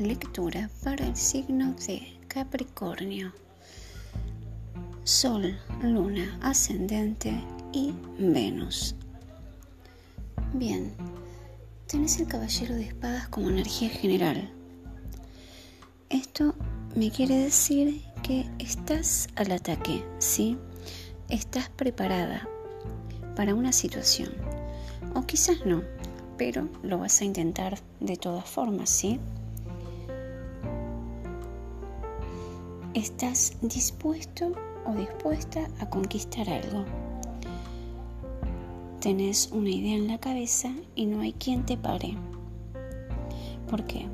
lectura para el signo de Capricornio. Sol, Luna, Ascendente y Venus. Bien, tenés el Caballero de Espadas como energía general. Esto me quiere decir que estás al ataque, ¿sí? Estás preparada para una situación. O quizás no, pero lo vas a intentar de todas formas, ¿sí? Estás dispuesto o dispuesta a conquistar algo. Tenés una idea en la cabeza y no hay quien te pare. ¿Por qué?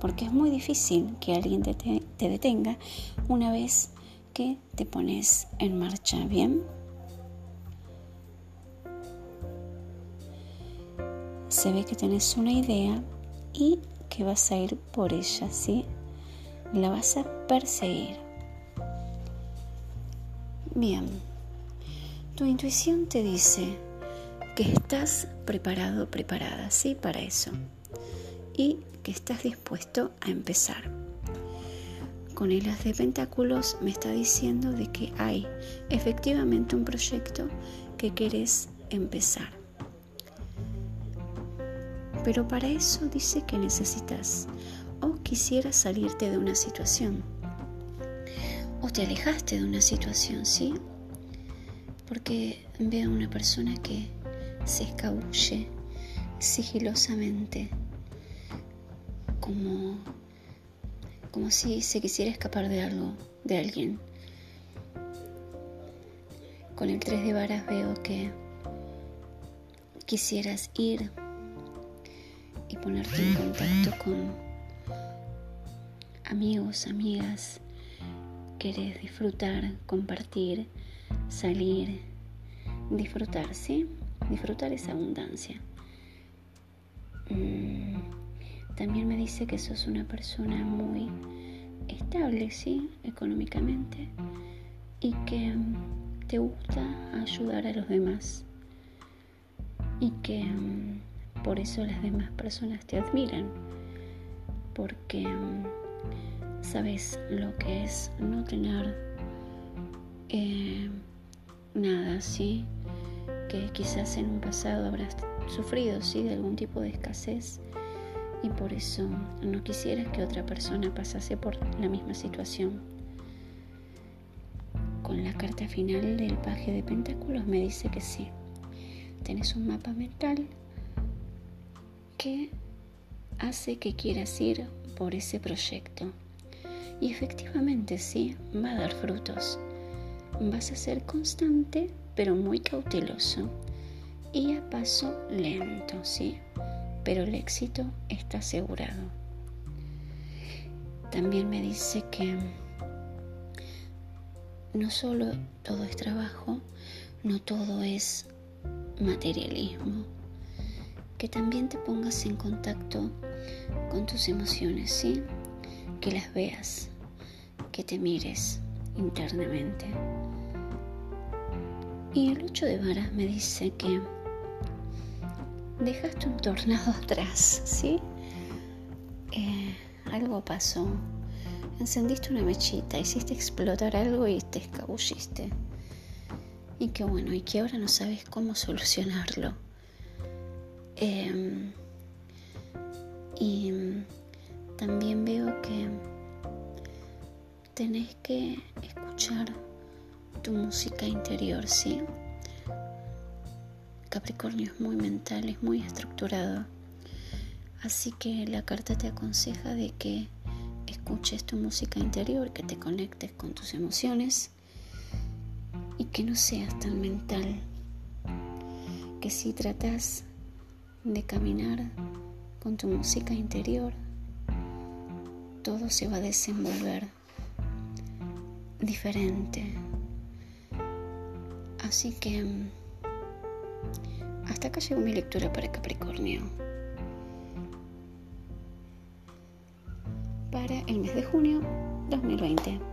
Porque es muy difícil que alguien te, te detenga una vez que te pones en marcha, ¿bien? se ve que tenés una idea y que vas a ir por ella, ¿sí? La vas a perseguir. Bien, tu intuición te dice que estás preparado, preparada, ¿sí? Para eso. Y que estás dispuesto a empezar. Con el as de pentáculos me está diciendo de que hay efectivamente un proyecto que querés empezar. Pero para eso dice que necesitas o quisieras salirte de una situación o te alejaste de una situación, ¿sí? Porque veo a una persona que se escabulle sigilosamente como como si se quisiera escapar de algo, de alguien. Con el tres de varas veo que quisieras ir y ponerte en contacto con amigos, amigas. Querés disfrutar, compartir, salir, disfrutar, ¿sí? Disfrutar esa abundancia. Mm, también me dice que sos una persona muy estable, ¿sí? Económicamente y que te gusta ayudar a los demás y que mm, por eso las demás personas te admiran, porque mm, sabes lo que es no tener eh, nada, ¿sí? Que quizás en un pasado habrás sufrido, ¿sí? De algún tipo de escasez y por eso no quisieras que otra persona pasase por la misma situación. Con la carta final del paje de pentáculos me dice que sí. Tenés un mapa mental ¿Qué hace que quieras ir por ese proyecto. Y efectivamente sí, va a dar frutos. Vas a ser constante, pero muy cauteloso. Y a paso lento, sí. Pero el éxito está asegurado. También me dice que no solo todo es trabajo, no todo es materialismo que también te pongas en contacto con tus emociones, ¿sí? Que las veas, que te mires internamente. Y el 8 de varas me dice que dejaste un tornado atrás, ¿sí? Eh, algo pasó. Encendiste una mechita, hiciste explotar algo y te escabulliste. Y que bueno, y que ahora no sabes cómo solucionarlo. Em, y también veo que tenés que escuchar tu música interior, ¿sí? Capricornio es muy mental, es muy estructurado. Así que la carta te aconseja de que escuches tu música interior, que te conectes con tus emociones y que no seas tan mental. Que si tratas de caminar con tu música interior, todo se va a desenvolver diferente. Así que hasta acá llegó mi lectura para Capricornio. Para el mes de junio 2020.